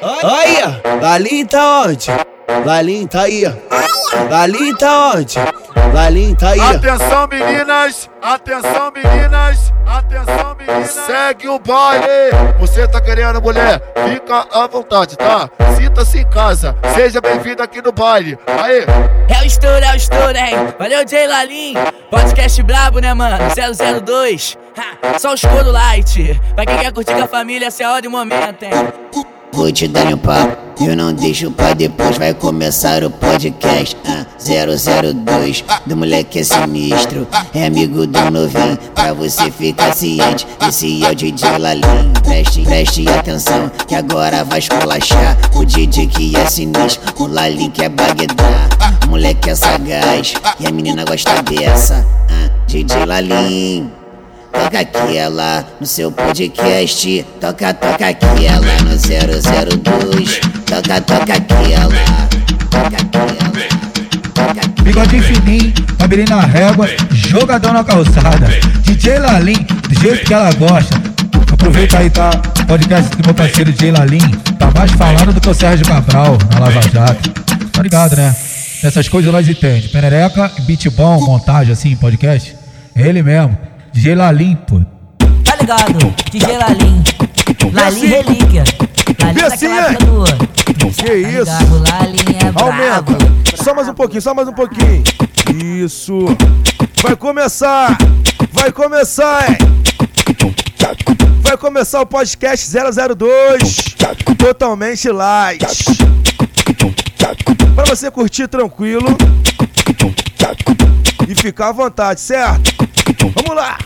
Olha, Lalinho tá onde? Lalinho tá aí. Lalinho tá onde? Lalinho tá aí. Atenção meninas, atenção meninas, atenção meninas. Segue o baile. Você tá querendo mulher? Fica à vontade, tá? Sinta-se em casa. Seja bem-vindo aqui no baile. Aê. É o estouro, é o estouro, hein? Valeu, Jay Lalim. Podcast brabo, né, mano? 002. Ha, só os couro light. Pra quem quer curtir com a família, essa é a hora e o momento, hein? Vou te dar um papo, eu não deixo pra depois. Vai começar o podcast ah, 002 do moleque é sinistro. É amigo do novinho, pra você ficar ciente. Esse é o DJ Lalim. Preste, preste atenção, que agora vai esculachar. O DJ que é sinistro, o Lalim que é baguedar. O moleque é sagaz e a menina gosta dessa. Ah, DJ Lalim. Toca aquela no seu podcast. Toca, toca aquela no 002. Toca, toca. Toca aquela. Toca aquela. Bigode fininho, cabelinho na régua, jogadão na calçada. DJ Lalim, do jeito que ela gosta. Aproveita aí, tá? Podcast do meu parceiro DJ Lalim. Tá mais falando do que o Sérgio Cabral na Lava Jato. Tá ligado, né? Essas coisas nós entendemos. Penereca, beat bom, montagem assim, podcast. É ele mesmo. DJ Lalim, pô. Tá ligado? DJ Lalim. Lalim relíquia. Lalim época do... Que Tá isso? ligado? Lalim é brabo. Aumenta. Só mais um pouquinho, só mais um pouquinho. Isso. Vai começar. Vai começar, hein? Vai começar o podcast 002. Totalmente light. Pra você curtir tranquilo. E ficar à vontade, certo? Vamos lá.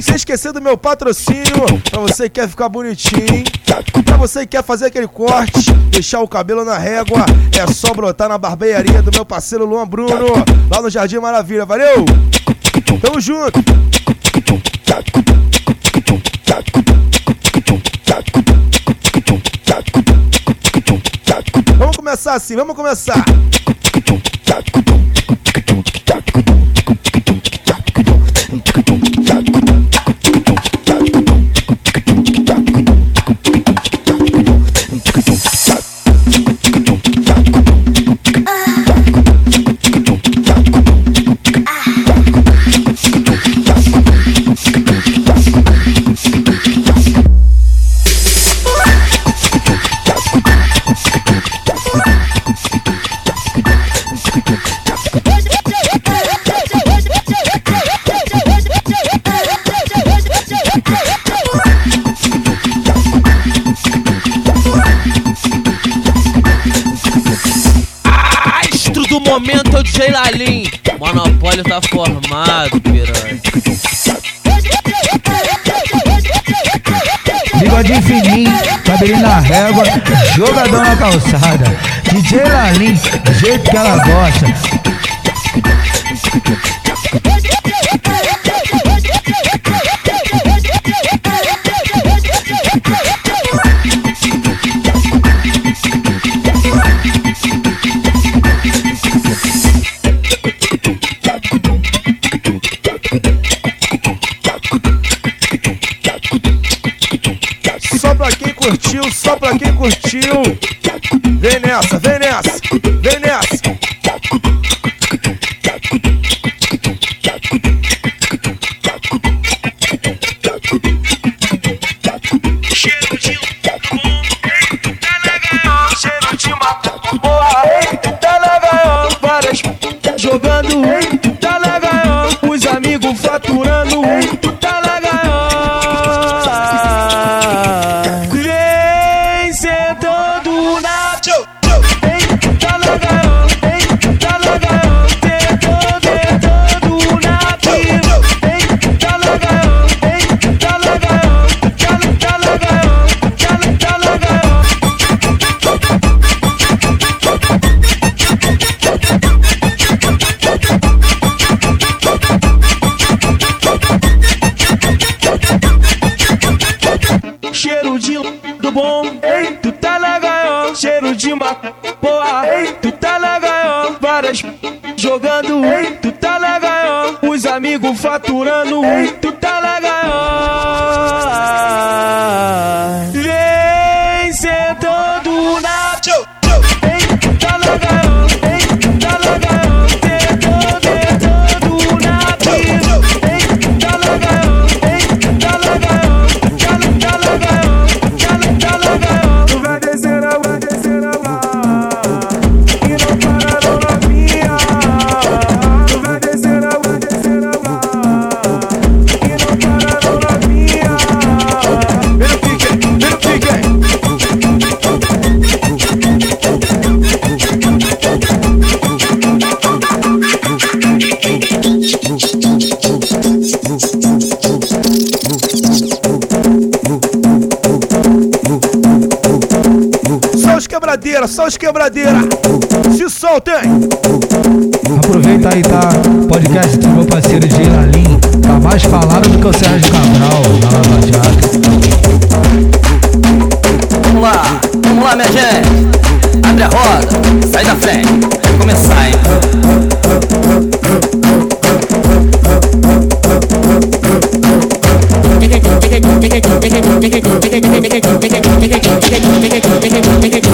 Sem esquecer do meu patrocínio, pra você que quer ficar bonitinho, pra você que quer fazer aquele corte, deixar o cabelo na régua, é só brotar na barbearia do meu parceiro Luan Bruno, lá no Jardim Maravilha, valeu? Tamo junto! Vamos começar assim, vamos começar! Momento DJ Lalim. Monopólio tá formado, piranha. Bigode fininho, cabelinho na régua, jogadão na calçada. DJ Lalim, do jeito que ela gosta. Curtiu, só pra quem curtiu. Vem nessa, vem bom, ei, tu tá legal, cheiro de uma boa, ei, tu tá legal, várias jogando, ei, tu tá legal, os amigos faturando, ei, tu tá legal. Só os quebradeira. Se soltem. Aproveita aí, tá? Podcast do meu parceiro Jay Lalim. Tá mais falado do que o Sérgio Cabral na Lava Jato. Vamos lá, vamos lá, minha gente. Abre a roda, sai da frente. Vai começar, hein? Novinha,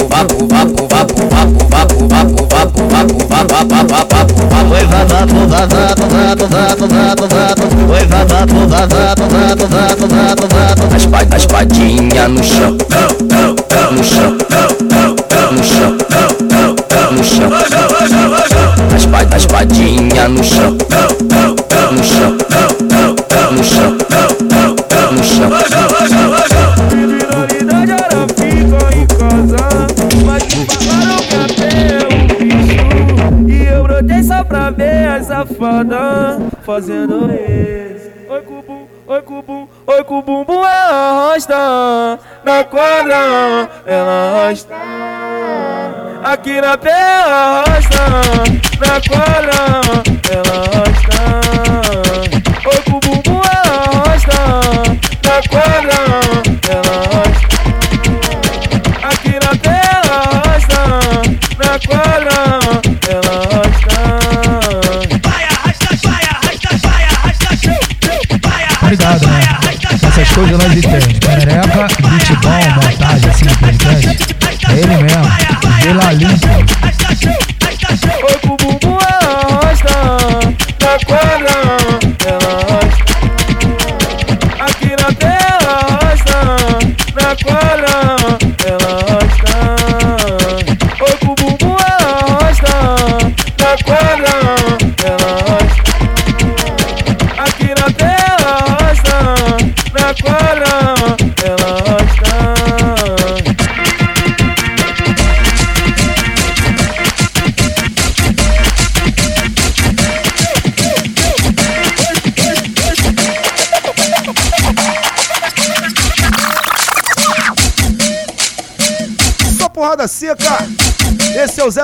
As padinha no chão, no chão, no chão, no chão. As pa- As padinha no chão, safada fazendo isso. Oi, cubum, oi, cubum, oi, cubum, bum, ela arrasta na quadra, ela arrasta. Aqui na pé arrasta, na quadra, ela arrasta.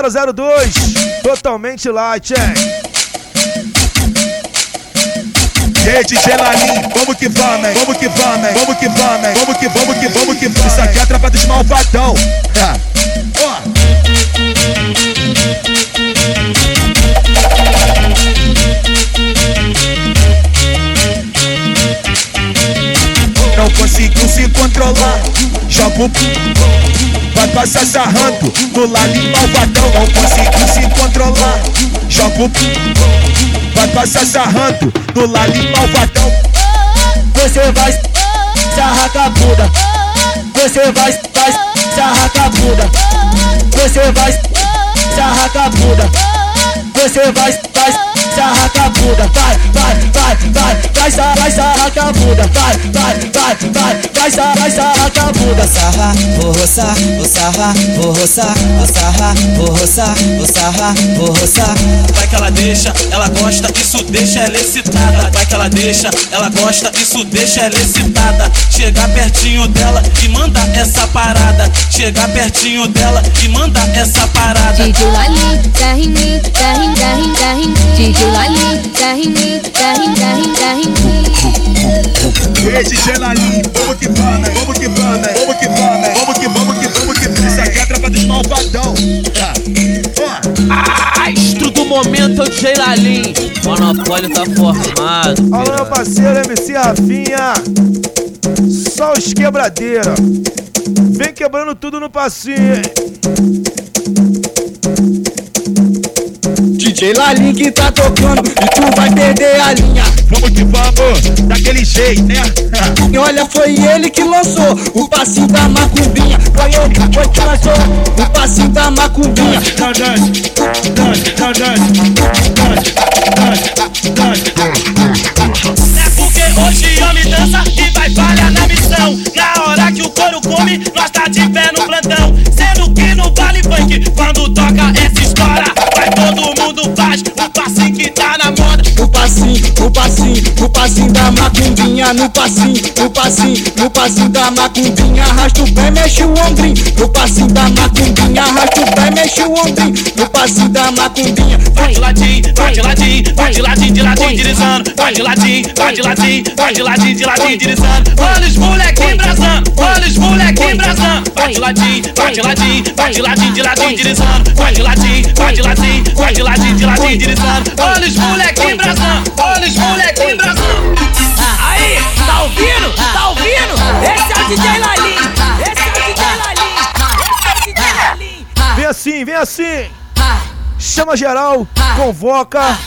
002, totalmente light, hein? Gente, Gelalim, vamos que vamos, hein? vamos que vamos, hein? vamos que vamos, hein? vamos que vamos que vamos que vamos. Isso aqui é a tropa dos malvadão. É. Ó. Não conseguiu se controlar, joga o Vai passar sarrando no Lalim malvadão. Não conseguiu se controlar, joga o Vai passar sarrando no Lalim malvadão. Você vai se arrancar a bunda. Você vai, vai se arrancar a bunda. Você vai se arrancar a bunda. Você vai, vai se arrancar a bunda. Vai, vai, vai, vai, vai, vai se arrancar a bunda. Vai, vai, vai, vai, vai, vai se arrancar a bunda. Sarra, vou roçar, vou sarrar, vou roçar, vou sarrar, vou roçar, vou sarrar, vou roçar. Vai que ela deixa, ela gosta, isso deixa ela excitada. Vai que ela deixa, ela gosta, isso deixa ela excitada. Chegar pertinho dela e manda essa parada. Chegar pertinho dela e manda essa parada. DJ Lali, terra em mim, terra em, terra em, terra em mim. DJ Lali, vamos que vamos, vamos que vamos, vamos que vamos, vamos que vamos que vamos que vamos. Isso aqui é a tropa dos malvadão. É. Ó. Astro do momento é o Jay Lalim. Monopólio tá formado. Alô, meu parceiro MC Rafinha. Só os quebradeira. Vem quebrando tudo no passinho, hein? DJ Lalim que tá tocando e tu vai perder a linha. vamos que vamos, daquele jeito, né? E olha, foi ele que lançou o passinho da macumbinha. Foi ele, foi que lançou o passinho da macumbinha. No passinho, no passinho, no passinho da macumbinha. Arrasta o pé, mexe o ombrinho. No passinho da macumbinha. Arrasta o pé, mexe o ombrinho. No passinho da macumbinha. Vai de ladinho, vai de ladinho, vai de ladinho, de ladinho, deslizando. Vai de ladinho, vai de ladinho, vai de ladinho, de ladinho, deslizando. Olha os moleque embrasando, olha os moleque embrasando. Vai de ladinho, vai de ladinho, vai de ladinho, de ladinho, deslizando. Vai de ladinho, vai de ladinho, vai de ladinho, de ladinho, deslizando. Olha os moleque embrasando, olha os moleque embrasando. Tá ouvindo? Tá ouvindo? Esse é o DJ Lalim. Esse é o DJ Lalim. Esse é o DJ Lalim. Vem assim, vem assim. Chama geral, convoca.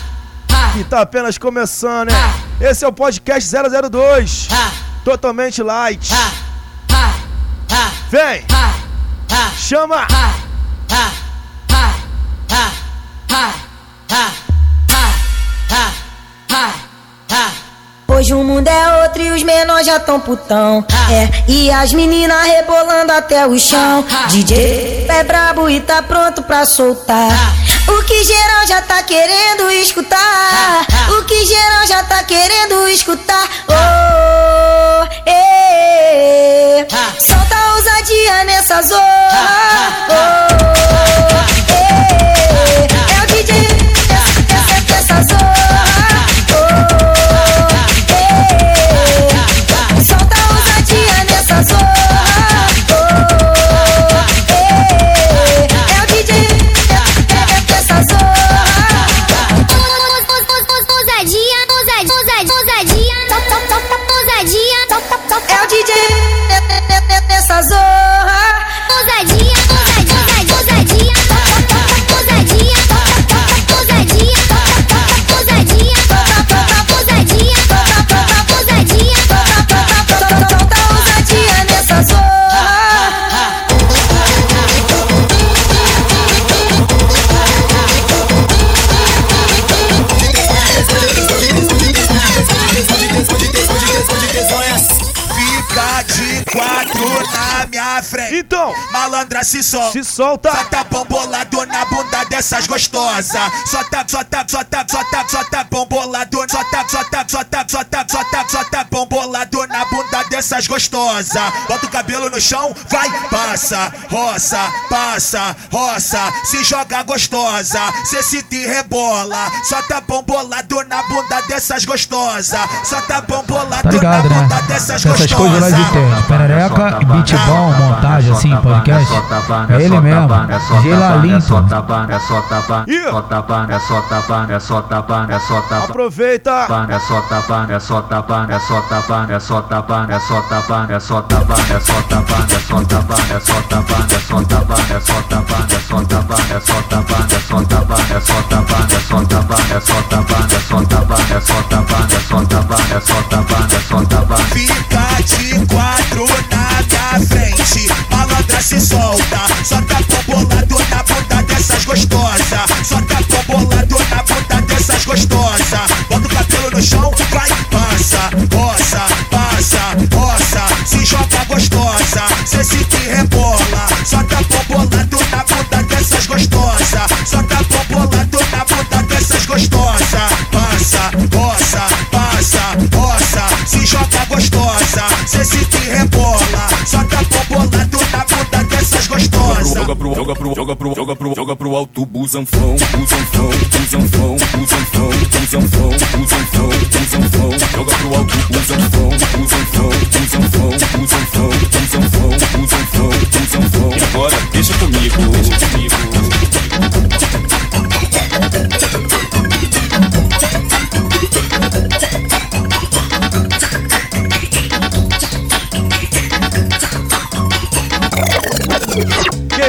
Que tá apenas começando, hein? Esse é o podcast 002. Totalmente light. Vem. Chama. Hoje o mundo é outro e os menores já tão putão. É, e as meninas rebolando até o chão. DJ é brabo e tá pronto pra soltar. O que geral já tá querendo escutar. O que geral já tá querendo escutar. Oh, eh, solta a ousadia nessa zona. Oh, se solta. se solta. Só tá bombolado na bunda dessas gostosas. Só tá, só tá, só tá, só tá, só tá bombolado. Só tá, só tá, só tá, só tá, só tá, só tá bombolado na bunda dessas gostosas. Bota o cabelo no chão, vai, passa, roça, passa, roça. Se joga gostosa, cê se te rebola. Só tá bombolado na bunda dessas gostosas. Só tá bombolado Tá ligado, na né? bunda dessas Essas coisas nós gostosas. entendemos. Perereca e beat bom, montagem assim, podcast. É ele mesmo. DJ Lalinto. Ih, aproveita. Fica de quatro na minha frente. Malandra se solta. Só tá bombolado na bunda dessas gostosas. Só tá bombolado na bunda dessas gostosas. No chão, vai, passa, roça, passa, roça. Se joga gostosa, cê se te rebola. Só tá bombolado na bunda dessas gostosas. Só tá bombolado na bunda dessas gostosas. Passa, roça, passa, roça. Se joga gostosa, cê se Joga pro, joga pro, joga pro, joga pro, joga pro alto, busanfão, busanfão, busanfão, busanfão, busanfão, busanfão, busanfão. Joga pro alto, busanfão, busanfão, busanfão, busanfão, busanfão, busanfão, busanfão. E agora deixa comigo, deixa comigo.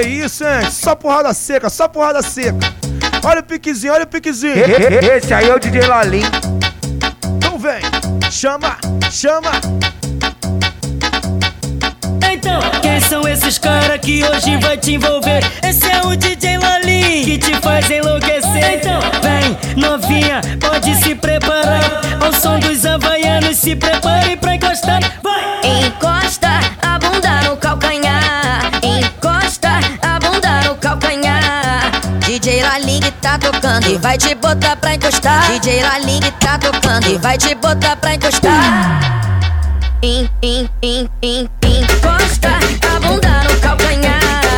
Que isso, hein? Só porrada seca, só porrada seca. Olha o piquezinho, olha o piquezinho. Esse aí é o DJ Lalim. Então vem. chama, chama. Então, quem são esses caras que hoje vai te envolver? Esse é o DJ Lalim que te faz enlouquecer. Então, vem, novinha, pode se preparar. Ao som dos havaianos, se prepare pra encostar. Vai! Encosta a bunda no calcanhar. Tá tocando e vai te botar pra encostar. DJ Laling tá tocando e vai te botar pra encostar. In, in, in, in, encosta a bunda no calcanhar.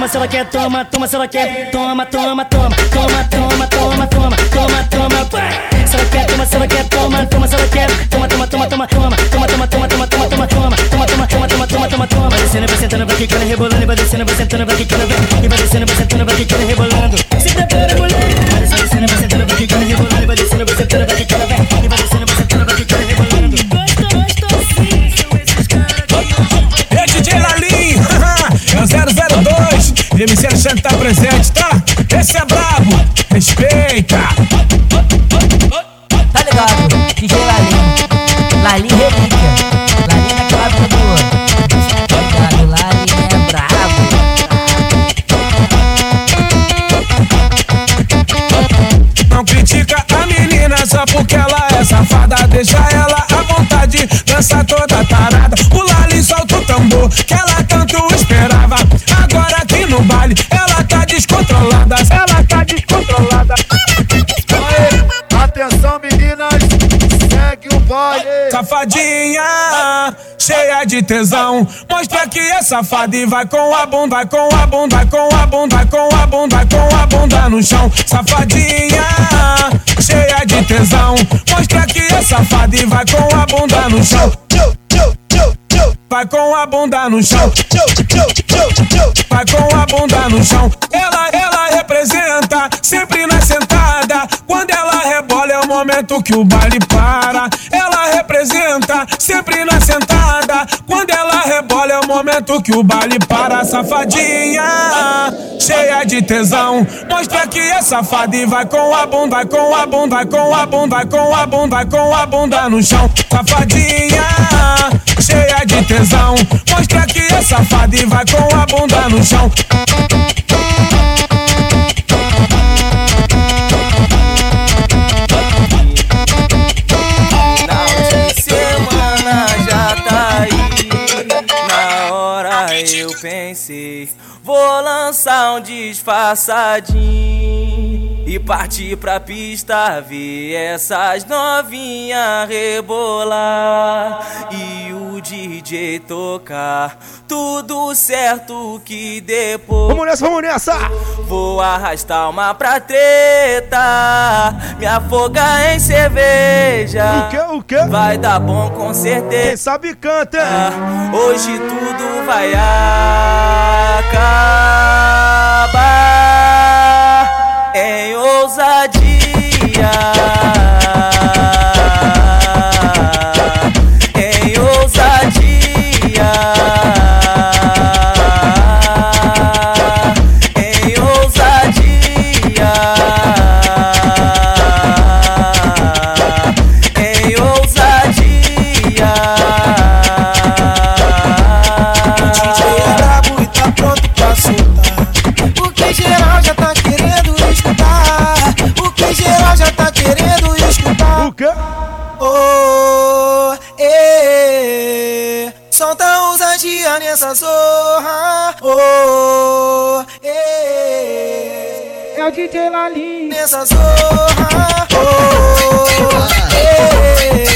Toma, se ela quer, toma, toma, se ela quer, toma, toma, toma, toma, toma, toma, toma, toma, toma, vai. Se ela quer, toma, se ela quer, toma, toma, se ela quer, toma, toma, toma, toma, toma, toma, toma, toma, toma, toma, toma, toma, toma, toma, toma, toma, toma, toma, toma. Vai descendo, vai sentando, vai quicando, vai, e vai descendo, vai sentando, vai quicando, rebolando. Se prepara, mulher. Vai descendo, vai sentando, vai quicando, rebolando, vai descendo, vai sentando, vai quicando, vai, e vai descendo, vai sentando, vai quicando, rebolando. Vem Sérgio está presente, tá? Tesão. Mostra que é safada e vai com a bunda, com a bunda, com a bunda, com a bunda, com a bunda no chão. Safadinha, cheia de tesão. Mostra que é safada e vai com a bunda no chão. Vai com a bunda no chão. Vai com a bunda no chão. Ela, ela representa sempre na sentada. Quando ela rebola é o momento que o baile para. Ela representa sempre na sentada. Quando ela rebola é o momento que o baile para. Safadinha, cheia de tesão. Mostra que é safada e vai com a bunda, com a bunda, com a bunda, com a bunda, com a bunda no chão. Safadinha, cheia de tesão. Mostra que é safada e vai com a bunda no chão. Vou lançar um disfarçadinho partir pra pista ver essas novinhas rebolar e o DJ tocar tudo certo que depois Vamos nessa, vamos nessa. Vou arrastar uma pra treta, me afogar em cerveja. O que, o que? Vai dar bom com certeza. Quem sabe canta. Hoje tudo vai acabar em ousadia. Zorra. Oh, eh, é o DJ Lalim nessa zorra. Oh, eh,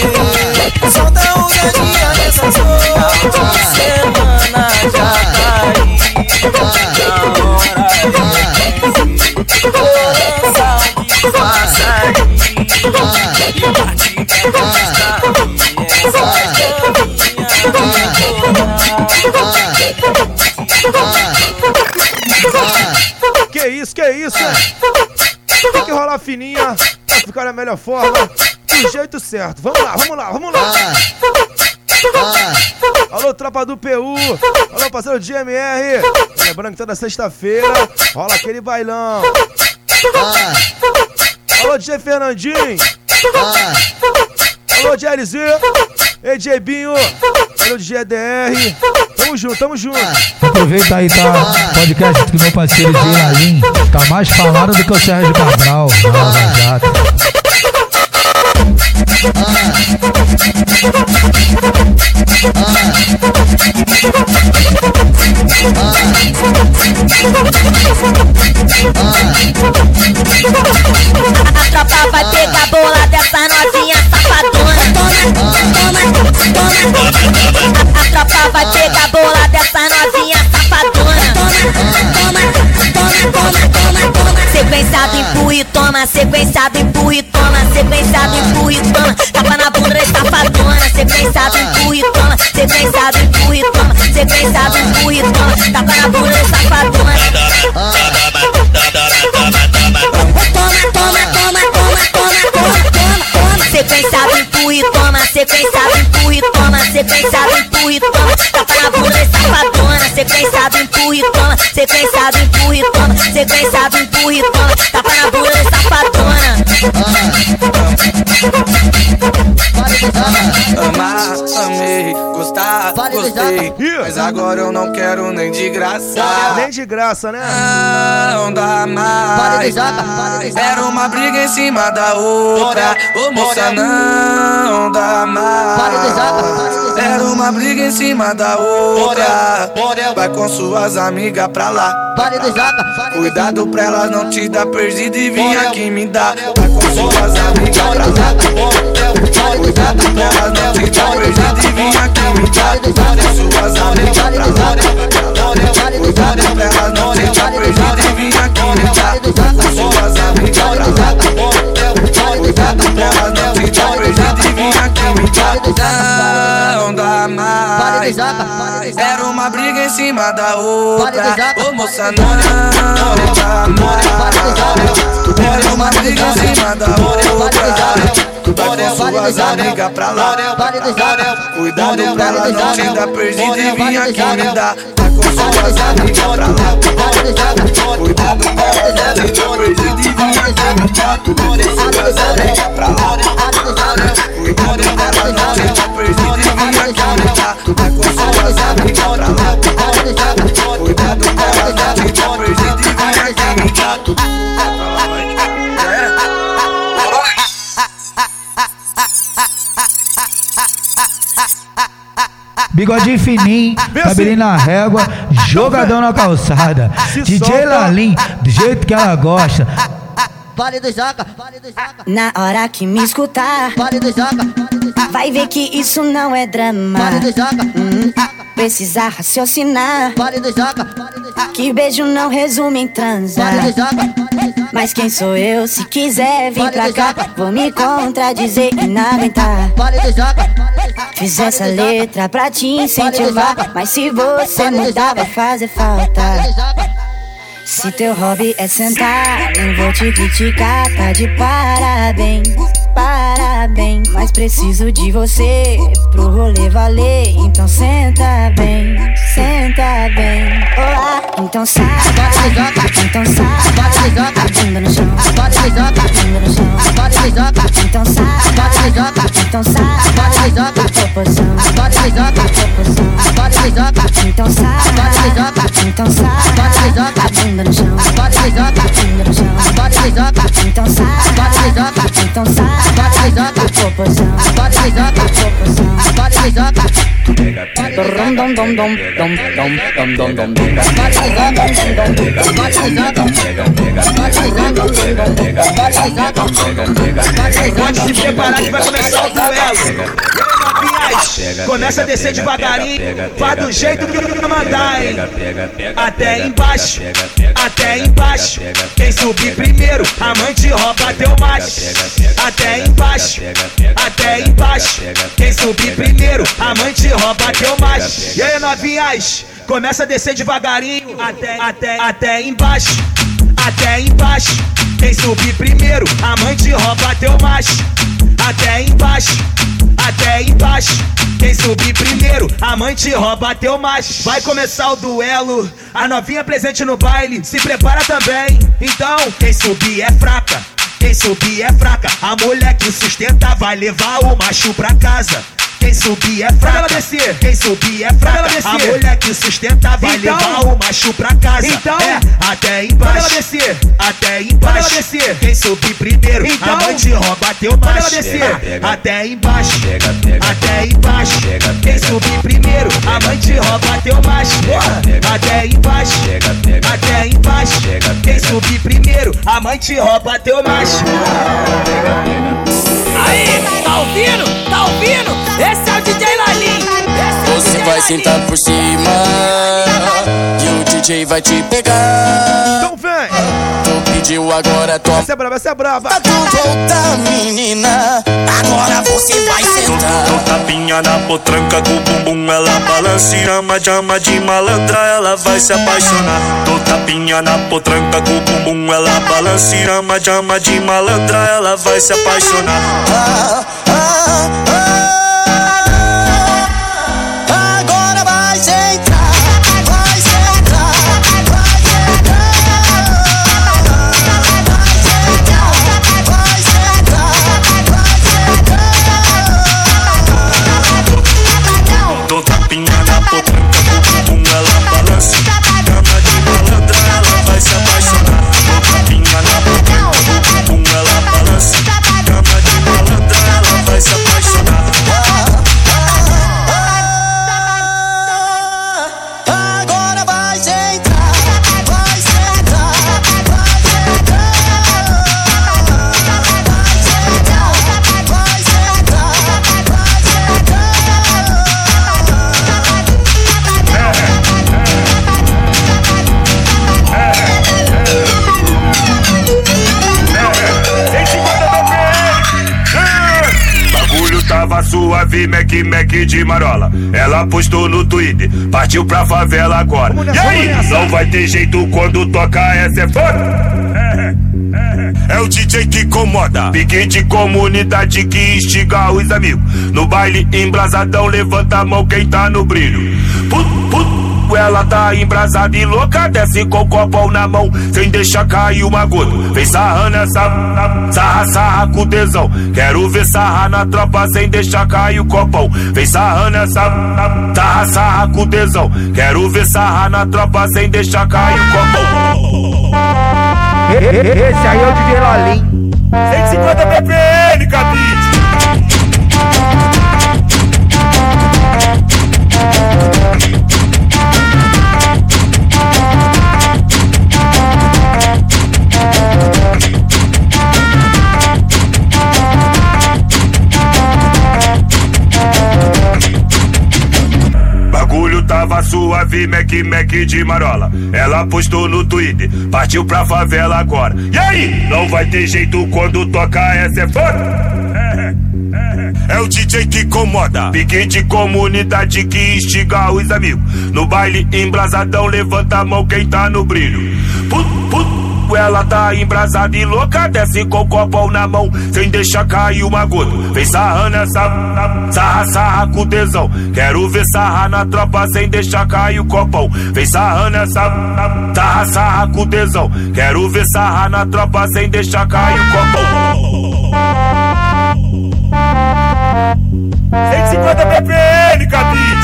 Que que isso? Tem que rolar fininha pra ficar da melhor forma, do jeito certo. Vamos lá, vamos lá, vamos lá. Alô, tropa do PU. Alô, parceiro de MR. Lembrando que toda sexta-feira rola aquele bailão. Alô, DJ Fernandinho. Alô, DLZ. EJ Binho. Alô, DJ EDR. Tamo junto, tamo junto. Aproveita aí, tá? Podcast do meu parceiro Jay Lalim. Tá mais falado do que o Sérgio Cabral. Lava Jato. A tropa vai pegar bola dessa novinha safadona. Toma, toma, toma. A tropa vai pegar bola dessa novinha safadona. Toma, toma, toma, toma, toma. Sequenciado, empurra e toma. Sequenciado, empurra e toma. Sequenciado, empurra e toma. Tapa na bunda da safadona. Sequenciado, empurra e toma. Sequenciado, empurra e toma. Sequenciado, empurra e toma. Tapa na bunda da safadona. Toma, toma, toma, toma, toma, toma, toma, toma. Sequenciado, empurra e toma pensava em empurra toma, cê pensava em empurra e toma. Tapa tá na bunda e safadona, cê pensava em empurra toma, cê pensava em empurra toma, cê pensava em empurra e toma. Tapa tá na bunda e safadona. Ah. Amar, amei, gostar, gostei. Mas agora eu não quero nem de graça. Nem de graça, né? Não dá mais. Era uma briga em cima da outra. Ô moça, não dá mais. Era uma briga em cima da outra. Vai com suas amigas pra lá. Cuidado pra elas não te dar perdido e vir aqui me dar. Vai com suas amigas pra lá. Cuidado não ligado, toma dela Cuidado de vir aqui, cuidado, guarda suas amigas pra lá Cuidado, cuidado pra elas não deixar prejuízo Era uma briga em cima da outra. Ô moça, não mais. Era uma briga em cima da outra. Vai com suas amigas pra lá. Cuidado pra ela não te dar perdido e vir aqui me dar. Vai com suas amigas pra lá. Cuidado pra ela não te dar perdido e vir aqui me dar. Vai com suas amigas pra lá. Bigodinho fininho, cabelinho na régua, jogadão na calçada. DJ Lalim, do jeito que ela gosta. Vale do Joca, vale do Joca. Na hora que me escutar, vale do Joca. Vai ver que isso não é drama. Vale do Joca. Hum, precisa raciocinar. Vale do Joca. Que beijo não resume em transar. Vale do Joca. Mas quem sou eu? Se quiser vir pra cá, vou me contradizer e não aguentar. Vale do Joca. Fiz essa letra pra te incentivar. Mas se você mudar, vai fazer falta. Se teu hobby é sentar, não vou te criticar, tá de parabéns, parabéns. Mas preciso de você pro rolê valer, então senta bem, senta bem. Olá, então sai, então sai, bunda no chão, bunda no chão, então sai, então sai, proporção, proporção, então sai, então sai, bunda no chão, bunda no chão, então sai, então sai, dom dom dom dom Pode se preparar que vai começar o duelo. Começa a descer devagarinho, vai do jeito que eu mandar, hein? Até embaixo, até embaixo. Quem subir primeiro, a mãe te rouba teu macho. Até embaixo, até embaixo. Quem subir primeiro, a mãe te rouba teu macho. E aí, novinhas, começa a descer devagarinho, até, até, até embaixo, até embaixo. Quem subir primeiro, a mãe te rouba teu macho. Até embaixo, até embaixo. quem subir primeiro, a mãe te rouba teu macho. Vai começar o duelo, a novinha presente no baile, se prepara também. Então, quem subir é fraca, quem subir é fraca. A mulher que sustenta vai levar o macho pra casa. Quem subir é fraca, ela descer. Quem subir é fraca, ela descer. A mulher que sustenta vai Então- levar o macho pra casa. Então- é, até embaixo. ela descer. Até embaixo. ela descer. Quem subir primeiro, Então- a mãe te rouba teu macho. ela descer. Pega, até embaixo. Até embaixo. Quem subir primeiro, a mãe te rouba teu macho. Até embaixo. Até embaixo. Quem subir primeiro, a mãe te rouba teu macho. Aí? Tá ouvindo? Vai sentar por cima e o DJ vai te pegar. Então vem! Tu pediu agora, toma. Essa é braba, essa é braba. Tu volta, menina. Agora você vai sentar. Dou tapinha na potranca com o bumbum ela balança e ama de ama de malandra ela vai se apaixonar Dou tapinha na potranca com o bumbum ela balança e ama de ama de malandra ela vai se apaixonar Ah, ah, ah. Suave, Mac Mac de marola. Ela postou no Twitter, partiu pra favela agora. E aí, não vai ter jeito quando toca essa é foda. É o DJ que incomoda, pique de comunidade que instiga os amigos. No baile embrasadão, levanta a mão quem tá no brilho. Put, Ela tá embrasada e louca, desce com o copão na mão, sem deixar cair uma gota. Vem sarrando essa sarra, sarra com tesão. Quero ver sarra na tropa sem deixar cair o copão. Vem sarrando essa sarra, sarra com tesão. Quero ver sarra na tropa sem deixar cair o copão. Esse aí é o DJ Lalim. 150 ppm, cabide. Suave, Mac Mac de marola. Ela postou no Twitter, partiu pra favela agora. E aí, não vai ter jeito quando toca essa é foda. É o DJ que incomoda, pique de comunidade que instiga os amigos. No baile embrasadão, levanta a mão quem tá no brilho. Put, put. Ela tá embrasada e louca, desce com o copão na mão, sem deixar cair uma gota. Vem sarrando essa sarra, sarra com tesão. Quero ver sarra na tropa sem deixar cair o copão. Vem sarrando essa sarra, sarra com tesão. Quero ver sarra na tropa sem deixar cair o copão. 150 ppm, cabide.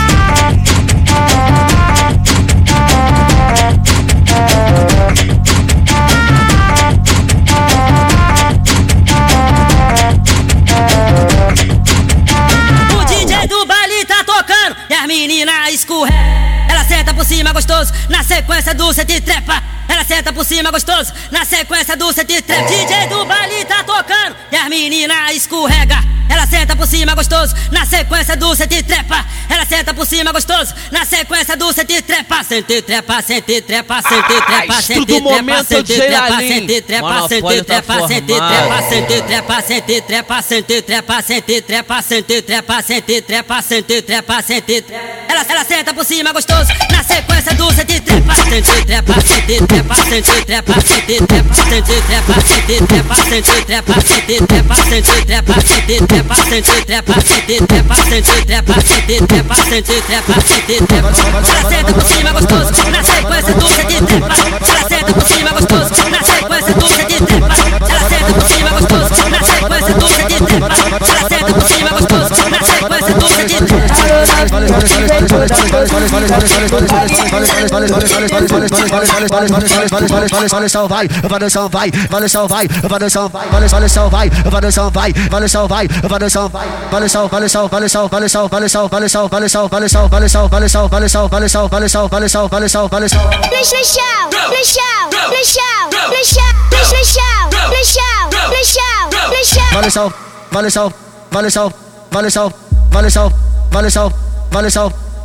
Meninas escorrega. Ela senta por cima gostoso, na sequência do sete trepa. Ela senta por cima gostoso, na sequência do sete trepa. DJ do baile tá tocando e as meninas escorrega. Ela senta por cima gostoso, na sequência do sete trepa. Ela senta por cima gostoso, na sequência do sete trepa. Sente trepa, sente trepa, sente trepa, sente do trepa, sente trepa, sente trepa, sente tá trepa, sente trepa, sente trepa, sente trepa, sente trepa, sente trepa, sente trepa, sente trepa, sente trepa, sente trepa. Ela, ela senta por cima gostoso, na sequência dúzia de trepa, sente trepa, sente trepa, bastante trepa, se te trepa, bastante trepa, se te trepa, bastante trepa, se senta por cima gostoso, na sequência de por cima gostoso, de por cima gostoso, de por cima gostoso, Vale só vai, vale só vai, vale só vai, vale só vai, vale só vai, vale só vai, vale só vai, vale só vai, vale só, vale só, vale só, vale só, vale só, vale só, vale só, vale só, vale só, vale só, vale só, vale só, vale só, vale só, vale só, vale só. Let's let's shout, let's shout, let's shout, let's shout, let's shout, let's shout, let's shout, let's shout. Vale só, vale só, vale só, vale só, vale só. Weil es auch, weil es auch.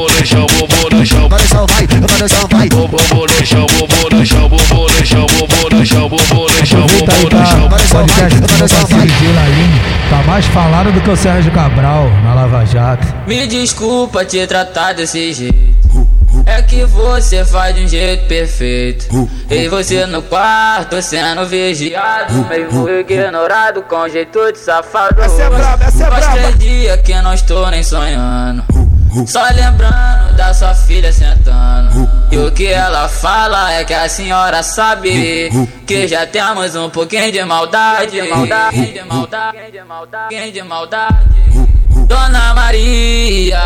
chão, bobo no chão, bobo no chão. Valução vai, valução vai. Bobo no chão, bobo no chão, bobo no chão, bobo no chão, bobo no chão, Aproveita aí, bobo no chão. tá? Podcast do meu parceiro de Lalim. Tá mais falado do que o Sérgio Cabral na Lava Jato. Me desculpa te tratar desse jeito. É que você faz de um jeito perfeito. E você no quarto sendo vigiado. Meio ignorado com jeito de safado. Essa é braba, essa é Faz braba. três dias que não estou nem sonhando. Só lembrando da sua filha sentando. E o que ela fala é que a senhora sabe que já temos um pouquinho de maldade. Maldade, de maldade, de maldade, de maldade. Dona Maria,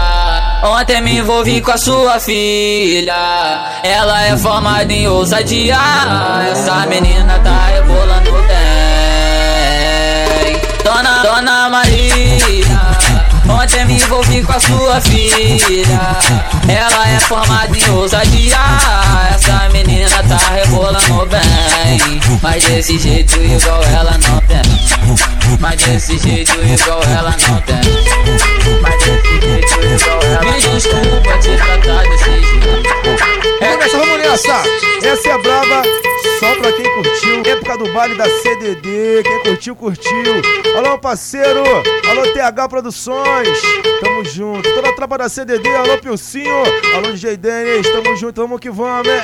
ontem me envolvi com a sua filha. Ela é formada em ousadia. Essa menina tá rebolando bem. Dona, Dona Maria, ontem me envolvi com a sua filha. Ela é formada em ousadia. Essa menina tá rebolando bem. Mas desse jeito igual ela não tem. Mas desse jeito igual ela não tem. Mas desse jeito igual ela não tem. Me desculpa te tratar desse jeito. Nessa, vamos nessa. Essa é brava. Pra quem curtiu. Época do baile da CDD. Quem curtiu, curtiu. Alô, parceiro. Alô, TH Produções. Tamo junto. Toda a tropa da CDD. Alô, Pilcinho. Alô, DJ Denis. Tamo junto. Vamos que vamos, né?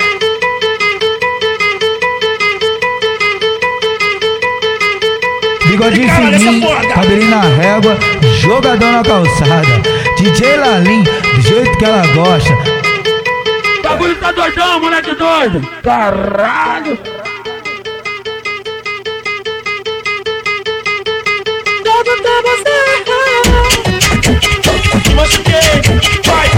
Bigodinho fininho, cabelinho na régua, jogadão na calçada. DJ Lalim, do jeito que ela gosta. Bagulho tá doidão, moleque doido. Caralho. Machuquei. Vai.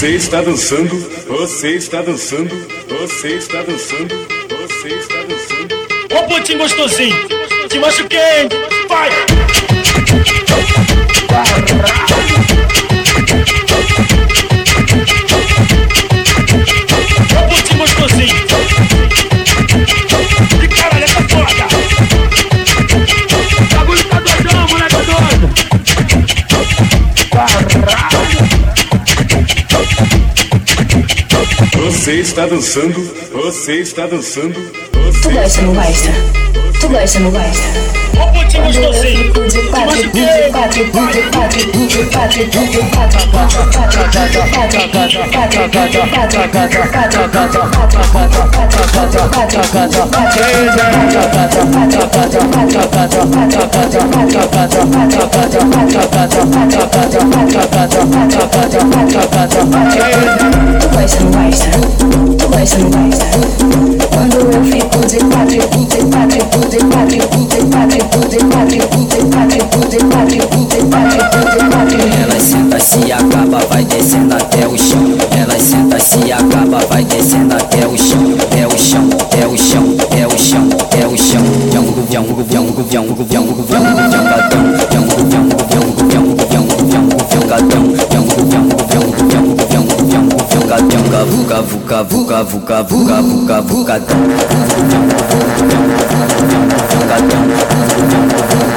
Você está dançando, você está dançando, você está dançando, você está dançando. Ô putinho gostosinho, te machuquei, vai! Ô putinho gostosinho, de caralho, essa foda! Bagulho tá doidão, moleque doido! Você está dançando, você está dançando, você Tu gosta, não gosta? Tu gosta, não gosta? Oputinho gostosinho. Tu vai. Quando eu fico de quatro, de quatro, de quatro, de quatro. Ela senta, se acaba, vai descendo até o chão. Ela senta, se acaba, vai descendo até o chão. É o chão, é o chão, é o chão, é o chão. Django, django, django, django, django, django, django, django, django, django, django, django, django, django, django, Vuca, vuca, vuca, vuca, vuca, vuca, vuca, Ela,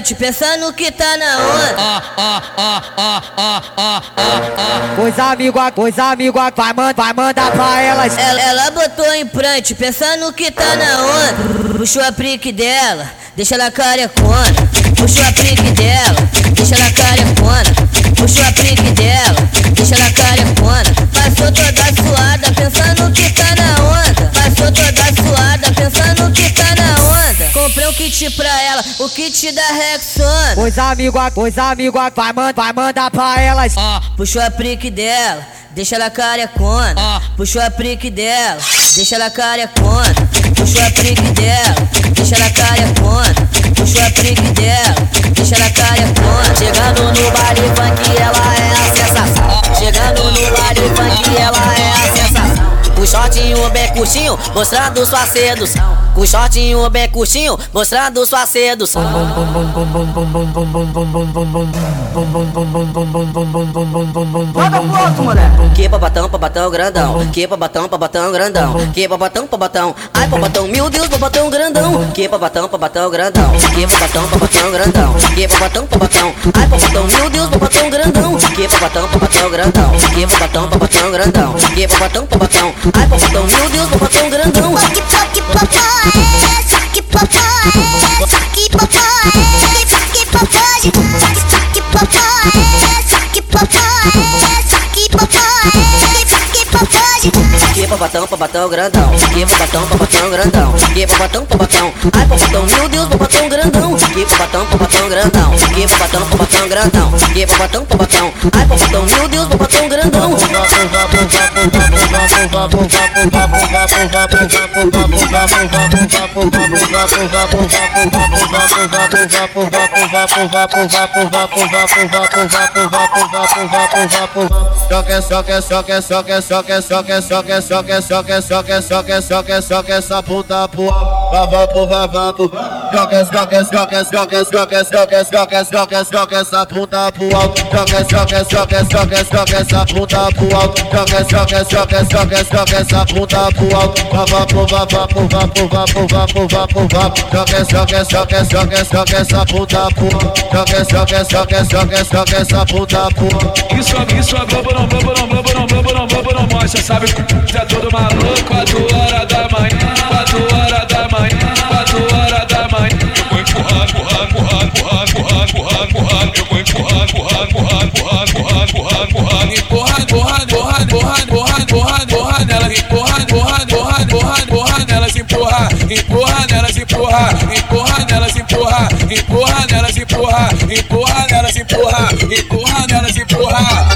implante, pensando que tá na onda. Pois amigo, pois amigo, vai, man, vai mandar pra elas. Ela, ela botou implante, pensando que tá na onda. Puxou a prique dela, deixa ela carecona. Puxou a prique dela, deixa ela carecona. Puxou a prique dela, deixa ela carecona. Passou toda suada, pensando que tá na onda. Passou toda kit pra ela, o kit da Rexona. Pois amigo, pois amigo, vai, man, vai mandar pra elas. Puxou a prique dela, deixa ela carecona. Puxou a prique dela, deixa ela carecona. Puxou a prique dela, deixa ela carecona. Puxou a prique dela, deixa ela carecona. Chegando no baile funk, ela é a sensação. Chegando no baile funk, ela é a sensação. Com shortinho bem curtinho, mostrando sua sedução. Com shortinho bem curtinho, mostrando sua sedução. Manda pro alto, moleque. Que babatão, babatão grandão. Que babatão, babatão grandão. Que babatão, babatão. Ai, babatão, meu Deus, babatão grandão. Que babatão, babatão grandão. Que babatão, babatão grandão. Que babatão, babatão. Ai, babatão, meu Deus, babatão grandão. Que babatão, babatão grandão. Que babatão, babatão grandão. Que babatão, babatão. Ai, bombadão, meu Deus, bombadão grandão. Toque, toque, popó, é. Toque, popó, é. Toque, popó, é. Toque, toque, popó, é. papatão papatão grandão. Que papatão, papatão grandão. Que papatão, papatão. Ai, papatão meu Deus, papatão grandão. Que papatão popotão grandão. Que papatão popotão grandão. Que papatão, popotão. Ai, papatão meu Deus, papatão grandão. Só que, só que, só que, só que, só que, só que, só que, só soque, soque, soque, soque, soque, soque essa puta pro vavapo, vavapo. Soque, soque, soque, soque, soque, soque, soque, soque, soque essa puta pro alto. Soque, soque, soque, soque, soque essa puta pro alto. Soque, soque, soque, soque, soque essa puta pro alto. Vavapo, vapo, vapo, vapo, vapo, vapo. Soque, soque, soque, soque, soque essa puta pro alto. Soque, soque, soque, soque, soque essa puta pro alto. Isso, isso é Globo não, Globo não, Mostra, sabe? Você é todo maluco, 4 horas da manhã, 4 horas da manhã, 4 horas da manhã. Eu vou empurrar, empurrar, empurrar, empurrar, empurrar, empurrar, empurrar. Eu vou empurrar, empurrar, empurrar, empurrar, empurrar, empurrar, empurrar. Empurrar, empurrar, empurrar, empurrar, empurrar, empurrar, empurrar nela. Empurrar, empurrar, empurrar, empurrar, empurrar nelas. Empurrar, empurrar nelas, empurrar, empurrar nelas, empurrar, empurrar nelas, empurrar, empurrar nelas, empurrar, empurrar nelas, empurrar.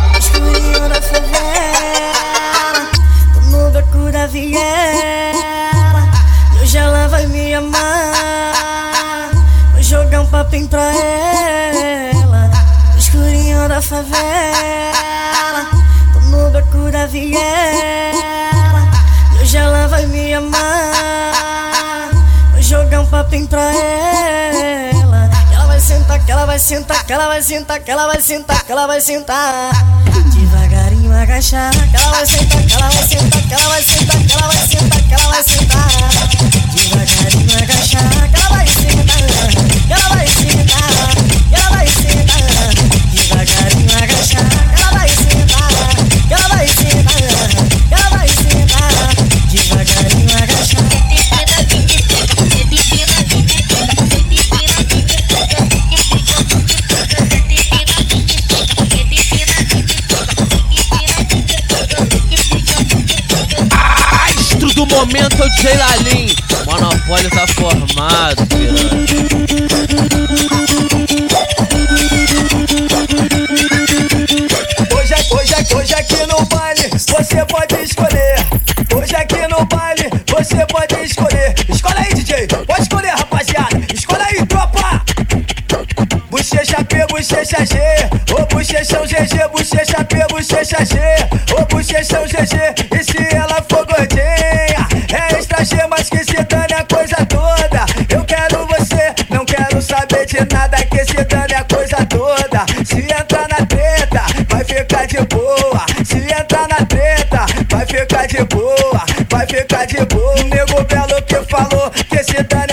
Um papinho pra ela. Ela vai sentar, que ela vai sentar, que ela vai sentar, que ela vai sentar, que ela vai sentar. Devagarinho agachar, que ela vai sentar, que ela vai sentar, que ela vai sentar, que ela vai sentar, que ela vai sentar. Devagarinho agachar, que ela vai sentar, que ela vai sentar, que ela vai sentar. Devagarinho agachar, que ela vai sentar, DJ. Monopólio tá formado. Hoje, aqui- hoje, aqui- hoje aqui no baile você pode escolher. Hoje aqui no baile você pode escolher. Escolhe aí, DJ. Pode escolher, rapaziada. Escolhe aí, tropa. bochecha P, bochecha G. Ô bochechão GG, bochecha P, bochecha G. Ô bochechão GG, e se ela Se entrar na treta, vai ficar de boa. Se entrar na treta, vai ficar de boa. Vai ficar de boa. O nego belo que falou que se dane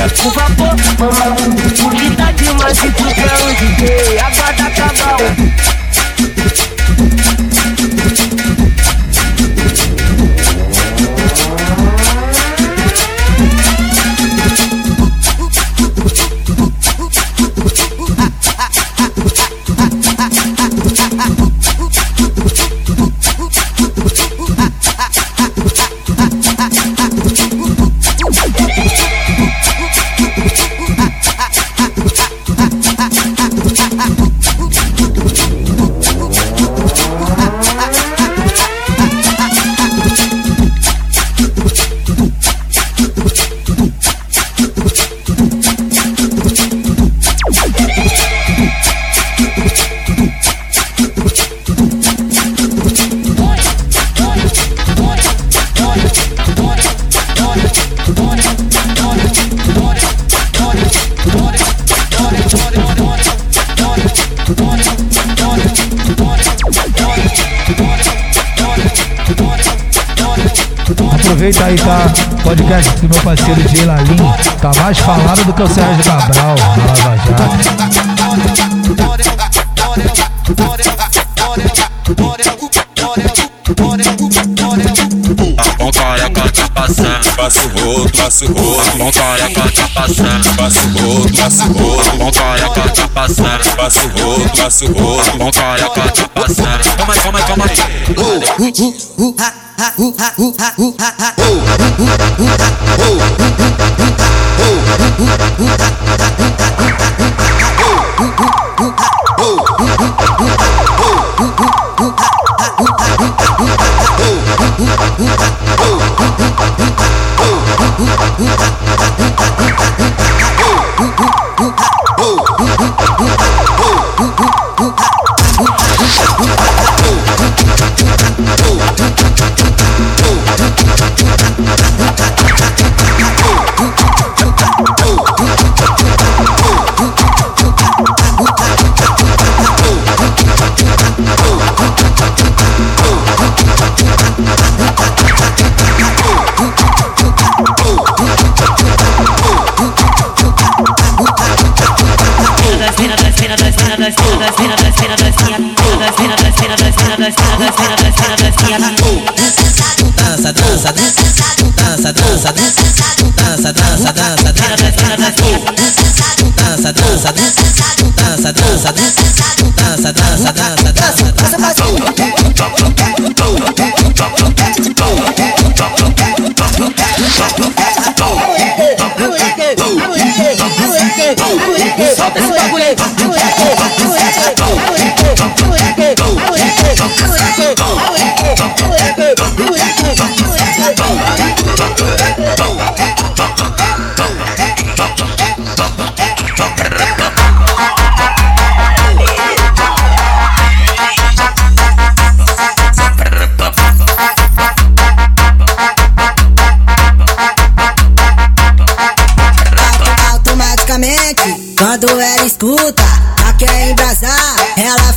Pega, pega, Por favor, mamãe Bonita demais? se tu parceiro Jay Lalim. Tá mais falado do que o Sérgio Cabral. Lava Jato. Bom careca tá passando, passa o rodo, passa o rodo. Careca tá passando, passa o rodo, passa o rodo. Bom careca tá passando, passa o rodo, passa o rodo. Bom careca tá passando. Calma aí, calma aí, calma aí. Oh,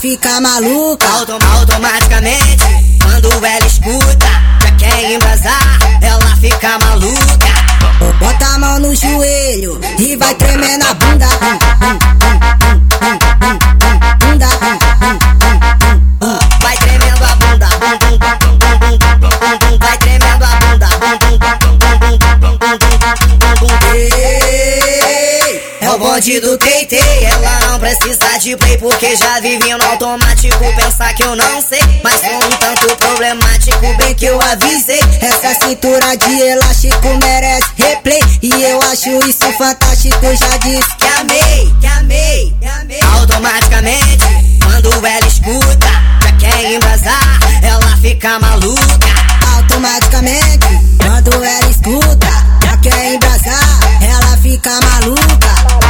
fica maluca. Autom Automaticamente Quando ela escuta, já quer embrasar Ela fica maluca. Bota a mão no joelho E vai tremer na bunda. Bunda Vai tremendo a bunda. Vai tremendo a bunda. Ei, É o bonde do não precisa de play Porque já vivi no automático, pensar que eu não sei Mas sou um tanto problemático, bem que eu avisei Essa cintura de elástico merece replay. E eu acho isso fantástico, já disse que amei, que amei, que amei. Automaticamente, quando ela escuta Já quer embrasar, ela fica maluca. Automaticamente, quando ela escuta Já quer embrasar, ela fica maluca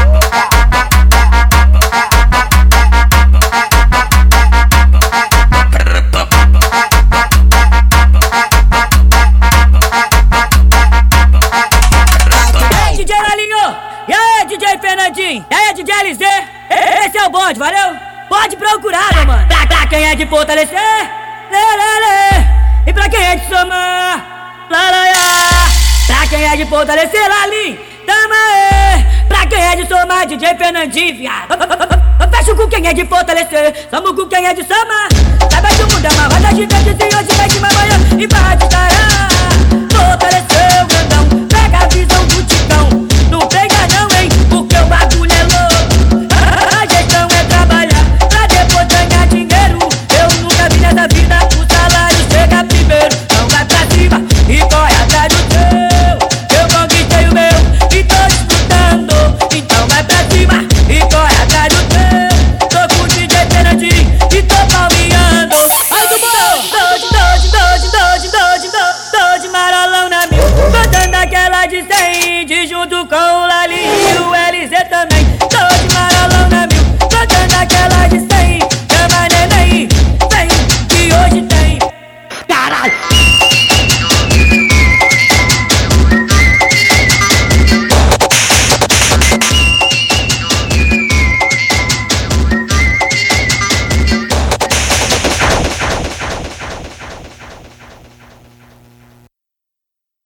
é de fortalecer, lê, lê, lê. E pra quem é de somar, lá, lá, lá. Pra quem é de fortalecer, Lalim, tamo aí. Pra quem é de somar, DJ Fernandinho, viado. Fecho com quem é de fortalecer, somos com quem é de somar. Saiba que o mundo é uma roda gigante, se hoje, vai de manhã e vai de caralho.